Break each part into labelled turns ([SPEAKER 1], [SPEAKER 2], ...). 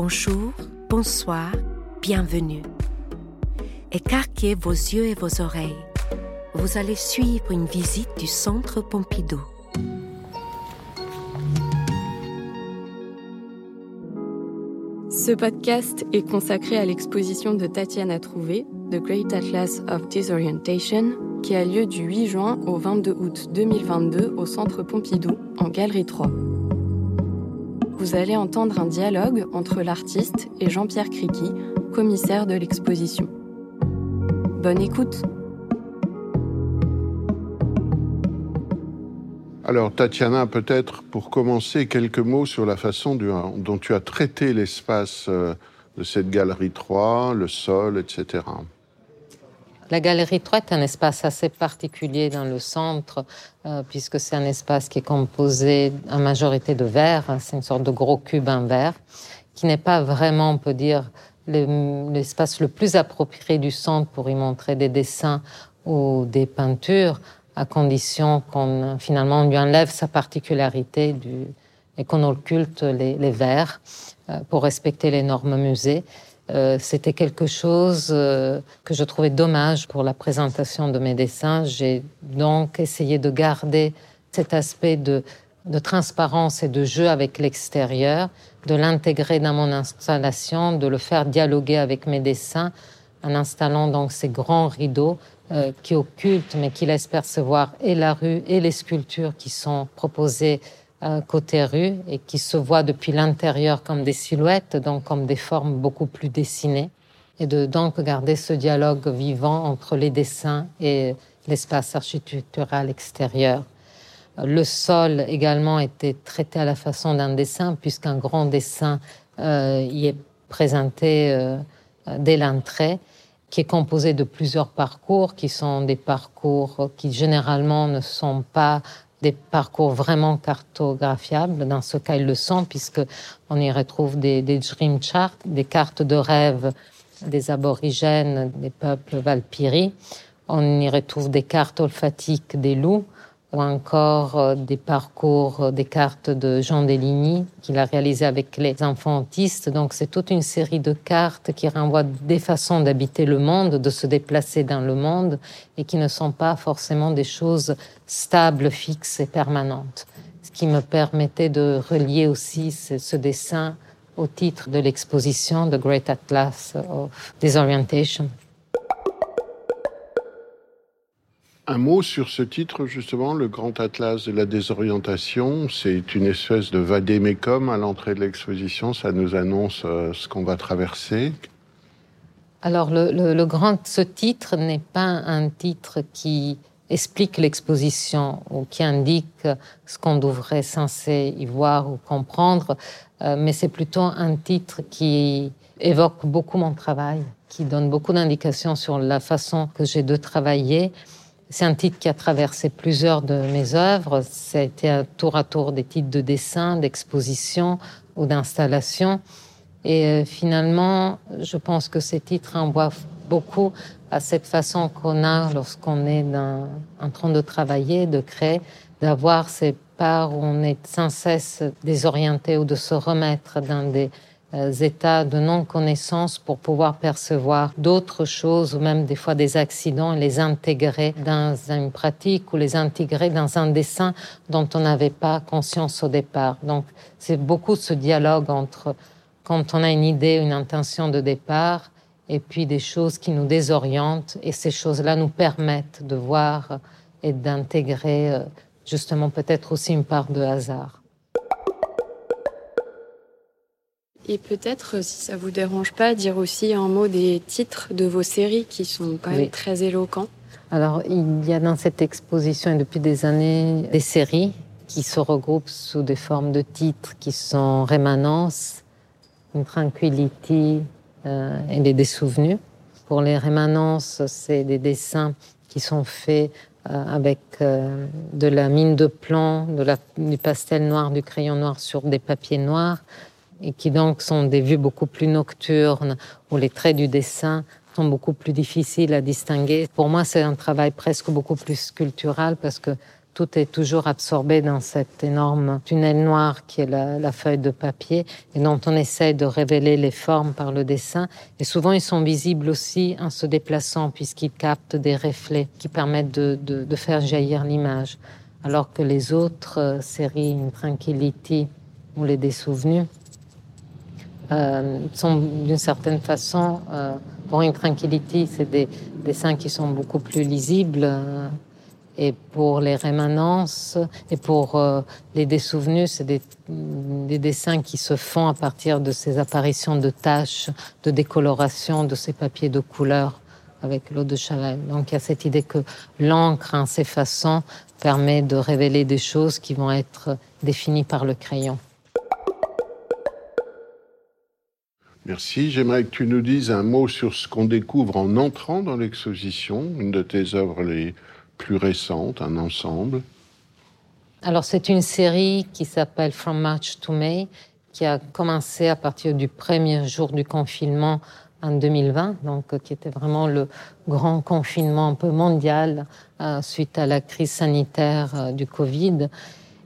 [SPEAKER 1] Bonjour, bonsoir, bienvenue. Écarquez vos yeux et vos oreilles. Vous allez suivre une visite du Centre Pompidou.
[SPEAKER 2] Ce podcast est consacré à l'exposition de Tatiana Trouvé, The Great Atlas of Disorientation, qui a lieu du 8 juin au 22 août 2022 au Centre Pompidou, en Galerie 3. Vous allez entendre un dialogue entre l'artiste et Jean-Pierre Criqui, commissaire de l'exposition. Bonne écoute
[SPEAKER 3] Alors, Tatiana, peut-être pour commencer, quelques mots sur la façon dont tu as traité l'espace euh, de cette galerie 3, le sol, etc.
[SPEAKER 4] La galerie 3 est un espace assez particulier dans le centre, euh, puisque c'est un espace qui est composé en majorité de verre. C'est une sorte de gros cube en verre, qui n'est pas vraiment, on peut dire, l'espace le plus approprié du centre pour y montrer des dessins ou des peintures à condition qu'on finalement lui enlève sa particularité du, et qu'on occulte les, les verres euh, pour respecter les normes musées. Euh, c'était quelque chose euh, que je trouvais dommage pour la présentation de mes dessins. J'ai donc essayé de garder cet aspect de, transparence et de jeu avec l'extérieur, de l'intégrer dans mon installation, de le faire dialoguer avec mes dessins en installant donc ces grands rideaux euh, qui occultent mais qui laissent percevoir et la rue et les sculptures qui sont proposées côté rue et qui se voient depuis l'intérieur comme des silhouettes, donc comme des formes beaucoup plus dessinées. Et de donc garder ce dialogue vivant entre les dessins et l'espace architectural extérieur. Le sol également était traité à la façon d'un dessin, puisqu'un grand dessin euh, y est présenté euh, dès l'entrée qui est composé de plusieurs parcours, qui sont des parcours qui généralement ne sont pas des parcours vraiment cartographiables. Dans ce cas, ils le sont, puisque on y retrouve des, dream charts, des cartes de rêve des aborigènes, des peuples valpyri. On y retrouve des cartes olfatiques des loups, ou encore euh, des parcours, euh, des cartes de Jean Deligny qu'il a réalisé avec les enfants autistes. Donc c'est toute une série de cartes qui renvoient des façons d'habiter le monde, de se déplacer dans le monde et qui ne sont pas forcément des choses stables, fixes et permanentes. Ce qui me permettait de relier aussi ce, dessin au titre de l'exposition The Great Atlas of Disorientation.
[SPEAKER 3] Un mot sur ce titre, justement, le Grand Atlas de la désorientation. C'est une espèce de vadémécum à l'entrée de l'exposition. Ça nous annonce euh, ce qu'on va traverser.
[SPEAKER 4] Alors, le, grand, ce titre n'est pas un titre qui explique l'exposition ou qui indique ce qu'on devrait censé y voir ou comprendre, euh, mais c'est plutôt un titre qui évoque beaucoup mon travail, qui donne beaucoup d'indications sur la façon que j'ai de travailler c'est un titre qui a traversé plusieurs de mes œuvres. Ça a été tour à tour des titres de dessin, d'exposition ou d'installation. Et euh, finalement, je pense que ces titres envoient beaucoup à cette façon qu'on a lorsqu'on est dans, en train de travailler, de créer, d'avoir ces parts où on est sans cesse désorienté ou de se remettre dans des états de non-connaissance pour pouvoir percevoir d'autres choses ou même des fois des accidents et les intégrer dans une pratique ou les intégrer dans un dessin dont on n'avait pas conscience au départ. Donc c'est beaucoup ce dialogue entre quand on a une idée, une intention de départ et puis des choses qui nous désorientent et ces choses-là nous permettent de voir et d'intégrer euh, justement peut-être aussi une part de hasard.
[SPEAKER 2] Et peut-être, si ça vous dérange pas, dire aussi un mot des titres de vos séries qui sont quand même oui. très éloquents.
[SPEAKER 4] Alors, il y a dans cette exposition depuis des années des séries qui se regroupent sous des formes de titres qui sont Rémanence, Tranquility euh, et les Dessouvenus. Pour les Rémanences, c'est des dessins qui sont faits euh, avec euh, de la mine de plomb, de la, du pastel noir, du crayon noir sur des papiers noirs et qui donc sont des vues beaucoup plus nocturnes, où les traits du dessin sont beaucoup plus difficiles à distinguer. Pour moi, c'est un travail presque beaucoup plus sculptural parce que tout est toujours absorbé dans cet énorme tunnel noir qui est la, feuille de papier et dont on essaie de révéler les formes par le dessin. Et souvent, ils sont visibles aussi en se déplaçant puisqu'ils captent des reflets qui permettent de, faire jaillir l'image. Alors que les autres euh, séries, Tranquility ou Les Dessouvenus, euh, sont d'une certaine façon, euh, pour une Tranquility, c'est des dessins qui sont beaucoup plus lisibles. Euh, et pour les rémanences et pour euh, les dessouvenus, c'est des, des, dessins qui se font à partir de ces apparitions de taches, de décoloration de ces papiers de couleur avec l'eau de Chavel. Donc il y a cette idée que l'encre en s'effaçant permet de révéler des choses qui vont être définies par le crayon.
[SPEAKER 3] Merci. J'aimerais que tu nous dises un mot sur ce qu'on découvre en entrant dans l'exposition, une de tes œuvres les plus récente, un ensemble
[SPEAKER 4] Alors c'est une série qui s'appelle From March to May, qui a commencé à partir du premier jour du confinement en 2020, donc qui était vraiment le grand confinement un peu mondial euh, suite à la crise sanitaire euh, du Covid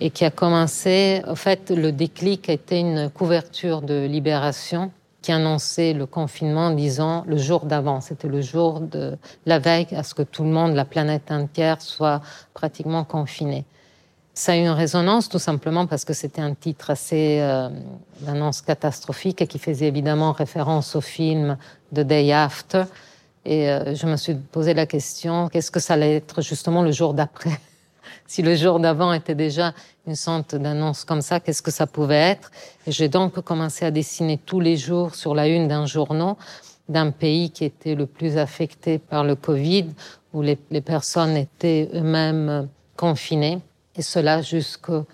[SPEAKER 4] et qui a commencé, en fait, le déclic était une couverture de Libération qui annonçait le confinement en disant le jour d'avant. C'était le jour de la veille à ce que tout le monde, la planète entière, soit pratiquement confiné. Ça a eu une résonance tout simplement parce que c'était un titre assez euh, d'annonce catastrophique et qui faisait évidemment référence au film The Day After. Et euh, je me suis posé la question qu'est-ce que ça allait être justement le jour d'après? Si le jour d'avant était déjà une sorte d'annonce comme ça, qu'est-ce que ça pouvait être? J'ai donc commencé à dessiner tous les jours sur la une d'un journal d'un pays qui était le plus affecté par le Covid, où les, personnes étaient eux-mêmes confinées, et cela jusqu'au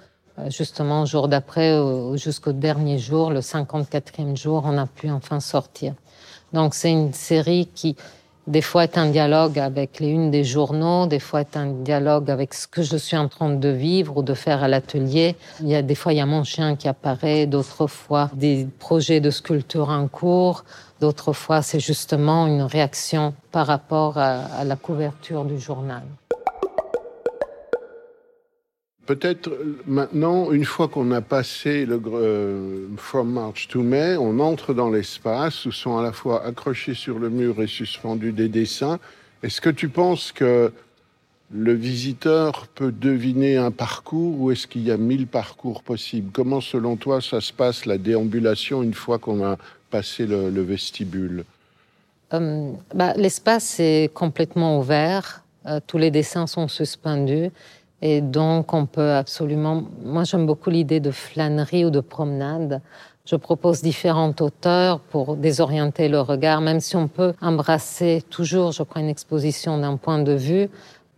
[SPEAKER 4] justement jour d'après, jusqu'au dernier jour, le 54e jour, on a pu enfin sortir. Donc c'est une série qui des fois est un dialogue avec les unes des journaux, des fois est un dialogue avec ce que je suis en train de vivre ou de faire à l'atelier. Il y a des fois il y a mon chien qui apparaît, d'autres fois des projets de sculpture en cours, d'autres fois c'est justement une réaction par rapport à la couverture du journal.
[SPEAKER 3] Peut-être euh, maintenant, une fois qu'on a passé le euh, From March to May, on entre dans l'espace où sont à la fois accrochés sur le mur et suspendus des dessins. Est-ce que tu penses que le visiteur peut deviner un parcours ou est-ce qu'il y a mille parcours possibles? Comment, selon toi, ça se passe la déambulation une fois qu'on a passé le, vestibule?
[SPEAKER 4] Euh, bah, L'espace est complètement ouvert. tous les dessins sont suspendus. Et donc, on peut absolument. Moi, j'aime beaucoup l'idée de flânerie ou de promenade. Je propose différentes hauteurs pour désorienter le regard, même si on peut embrasser toujours, je crois, une exposition d'un point de vue.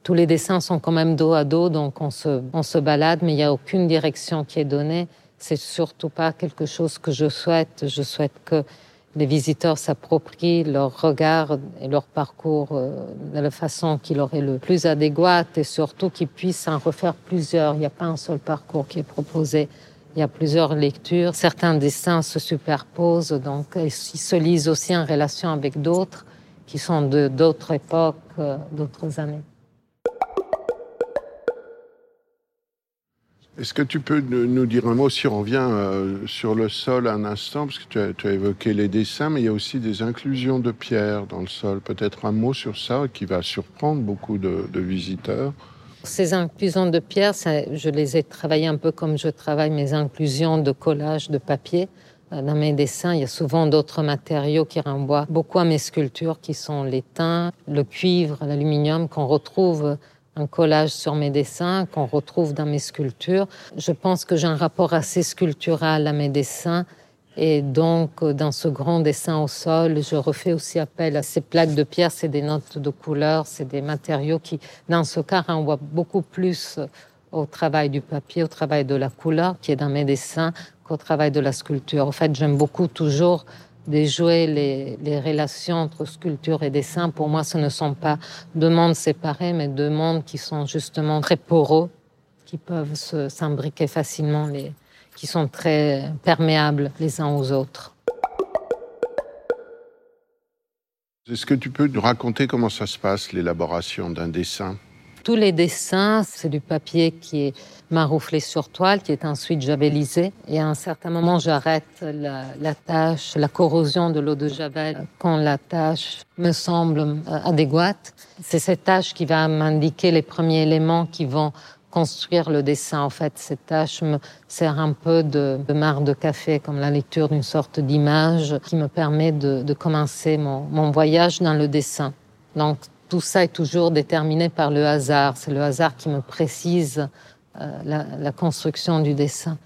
[SPEAKER 4] Tous les dessins sont quand même dos à dos, donc on se, on se balade, mais il n'y a aucune direction qui est donnée. C'est surtout pas quelque chose que je souhaite. Je souhaite que les visiteurs s'approprient leur regard et leur parcours euh, de la façon qui leur est le plus adéquate et surtout qu'ils puissent en refaire plusieurs. Il n'y a pas un seul parcours qui est proposé. Il y a plusieurs lectures. Certains dessins se superposent, donc ils se lisent aussi en relation avec d'autres qui sont de d'autres époques, euh, d'autres années.
[SPEAKER 3] Est-ce que tu peux nous dire un mot si on revient euh, sur le sol un instant, parce que tu as, évoqué les dessins, mais il y a aussi des inclusions de pierres dans le sol. Peut-être un mot sur ça qui va surprendre beaucoup de, visiteurs.
[SPEAKER 4] Ces inclusions de pierres, je les ai travaillées un peu comme je travaille mes inclusions de collage de papier. Euh, dans mes dessins, il y a souvent d'autres matériaux qui renvoient beaucoup à mes sculptures, qui sont l'étain, le cuivre, l'aluminium qu'on retrouve un collage sur mes dessins qu'on retrouve dans mes sculptures. Je pense que j'ai un rapport assez sculptural à mes dessins. Et donc, dans ce grand dessin au sol, je refais aussi appel à ces plaques de pierre. C'est des notes de couleur, c'est des matériaux qui, dans ce cas, renvoient beaucoup plus au travail du papier, au travail de la couleur qui est dans mes dessins qu'au travail de la sculpture. En fait, j'aime beaucoup toujours déjouer les, les, relations entre sculpture et dessin. Pour moi, ce ne sont pas deux mondes séparés, mais deux mondes qui sont justement très poreux, qui peuvent s'imbriquer facilement, qui sont très perméables les uns aux autres.
[SPEAKER 3] Est-ce que tu peux nous raconter comment ça se passe, l'élaboration d'un dessin?
[SPEAKER 4] Tous les dessins, c'est du papier qui est marouflé sur toile, qui est ensuite javelisé. Et à un certain moment, j'arrête la, tâche, la corrosion de l'eau de javel quand la tâche me semble euh, adéquate. C'est cette tâche qui va m'indiquer les premiers éléments qui vont construire le dessin. En fait, cette tâche me sert un peu de, de marre de café, comme la lecture d'une sorte d'image qui me permet de, commencer mon, mon, voyage dans le dessin. Donc, tout ça est toujours déterminé par le hasard. C'est le hasard qui me précise euh, la, la construction du dessin.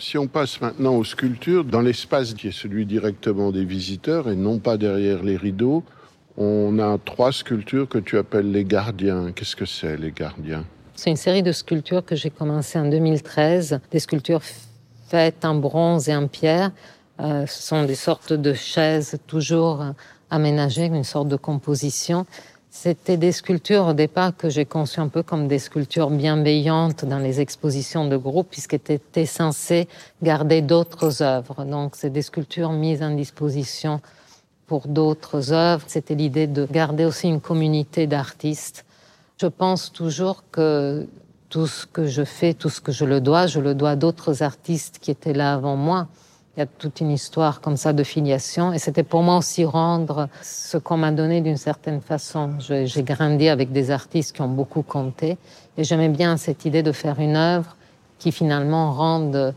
[SPEAKER 3] Si on passe maintenant aux sculptures, dans l'espace qui est celui directement des visiteurs et non pas derrière les rideaux, on a trois sculptures que tu appelles les gardiens. Qu'est-ce que c'est, les gardiens?
[SPEAKER 4] C'est une série de sculptures que j'ai commencé en 2013, des sculptures faites en bronze et en pierre. Euh, ce sont des sortes de chaises toujours aménagées, une sorte de composition. C'était des sculptures au départ que j'ai conçues un peu comme des sculptures bienveillantes dans les expositions de groupe, puisqu'elles étaient censées garder d'autres œuvres. Donc, c'est des sculptures mises en disposition pour d'autres œuvres. C'était l'idée de garder aussi une communauté d'artistes. Je pense toujours que tout ce que je fais, tout ce que je le dois, je le dois à d'autres artistes qui étaient là avant moi. Il y a toute une histoire comme ça de filiation et c'était pour moi aussi rendre ce qu'on m'a donné d'une certaine façon. J'ai grandi avec des artistes qui ont beaucoup compté et j'aimais bien cette idée de faire une œuvre qui finalement rende euh,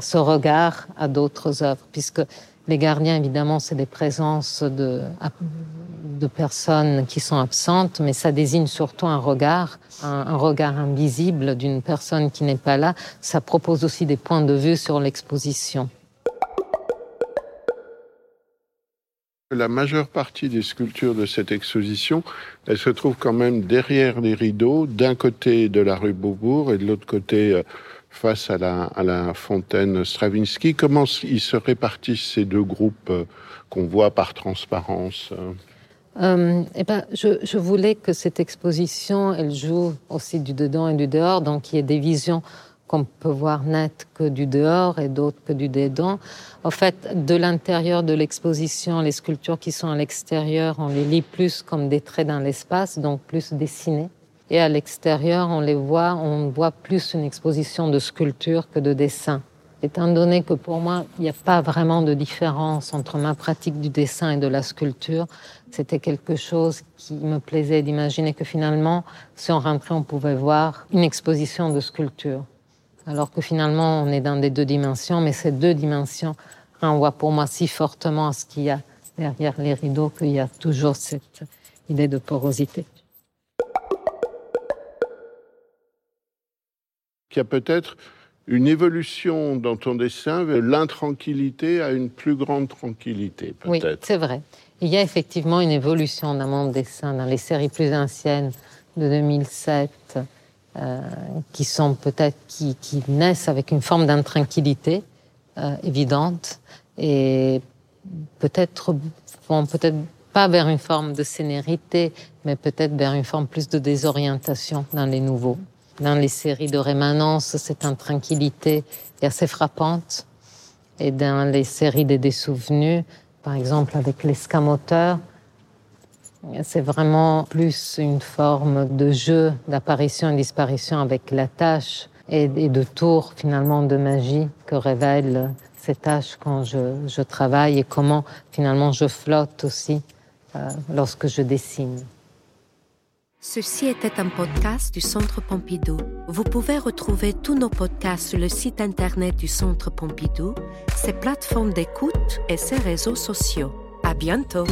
[SPEAKER 4] ce regard à d'autres œuvres puisque les gardiens, évidemment, c'est des présences de, de personnes qui sont absentes, mais ça désigne surtout un regard, un, regard invisible d'une personne qui n'est pas là. Ça propose aussi des points de vue sur l'exposition.
[SPEAKER 3] La majeure partie des sculptures de cette exposition, se trouvent quand même derrière les rideaux, d'un côté de la rue Beaubourg et de l'autre côté euh, face à la, fontaine Stravinsky. Comment ils se répartissent ces deux groupes euh, qu'on voit par transparence?
[SPEAKER 4] Euh, eh ben, je, voulais que cette exposition, elle joue aussi du dedans et du dehors, donc il y ait des visions qu'on peut voir nettes que du dehors et d'autres que du dedans. En fait, de l'intérieur de l'exposition, les sculptures qui sont à l'extérieur, on les lit plus comme des traits dans l'espace, donc plus dessinés. Et à l'extérieur, on les voit, on voit plus une exposition de sculpture que de dessin. Étant donné que pour moi, il n'y a pas vraiment de différence entre ma pratique du dessin et de la sculpture, c'était quelque chose qui me plaisait d'imaginer que finalement, si on rentrait, on pouvait voir une exposition de sculpture. Alors que finalement, on est dans des deux dimensions, mais ces deux dimensions renvoient pour moi si fortement à ce qu'il y a derrière les rideaux qu'il y a toujours cette idée de porosité.
[SPEAKER 3] Il y a peut-être une évolution dans ton dessin vers l'intranquillité à une plus grande tranquillité, peut-être.
[SPEAKER 4] Oui, c'est vrai. Il y a effectivement une évolution dans mon dessin, dans les séries plus anciennes de 2007, euh, qui sont peut-être qui, naissent avec une forme d'intranquillité euh, évidente et peut-être vont peut-être pas vers une forme de sénérité, mais peut-être vers une forme plus de désorientation dans les nouveaux. Dans les séries de rémanence, cette intranquillité est assez frappante. Et dans les séries des dessouvenus, par exemple avec l'escamoteur, c'est vraiment plus une forme de jeu d'apparition et disparition avec la tâche et, de tour finalement de magie que révèle ces tâches quand je, travaille et comment finalement je flotte aussi euh, lorsque je dessine.
[SPEAKER 1] Ceci était un podcast du Centre Pompidou. Vous pouvez retrouver tous nos podcasts sur le site internet du Centre Pompidou, ses plateformes d'écoute et ses réseaux sociaux. À bientôt!